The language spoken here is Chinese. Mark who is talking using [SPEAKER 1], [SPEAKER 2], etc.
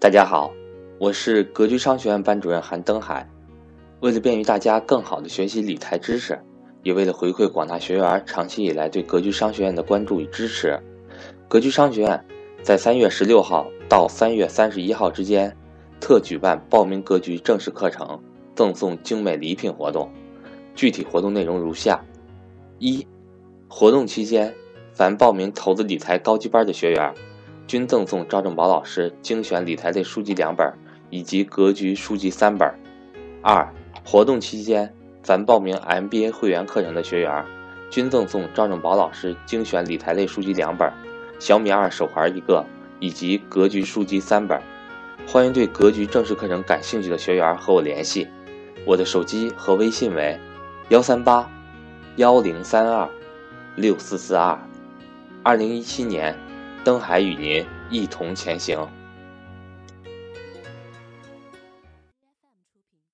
[SPEAKER 1] 大家好，我是格局商学院班主任韩登海。为了便于大家更好的学习理财知识，也为了回馈广大学员长期以来对格局商学院的关注与支持，格局商学院在三月十六号到三月三十一号之间，特举办报名格局正式课程赠送精美礼品活动。具体活动内容如下：一、活动期间，凡报名投资理财高级班的学员。均赠送赵正宝老师精选理财类书籍两本，以及格局书籍三本。二、活动期间，凡报名 MBA 会员课程的学员，均赠送赵正宝老师精选理财类书籍两本，小米二手环一个，以及格局书籍三本。欢迎对格局正式课程感兴趣的学员和我联系，我的手机和微信为幺三八幺零三二六四四二。二零一七年。登海与您一同前行。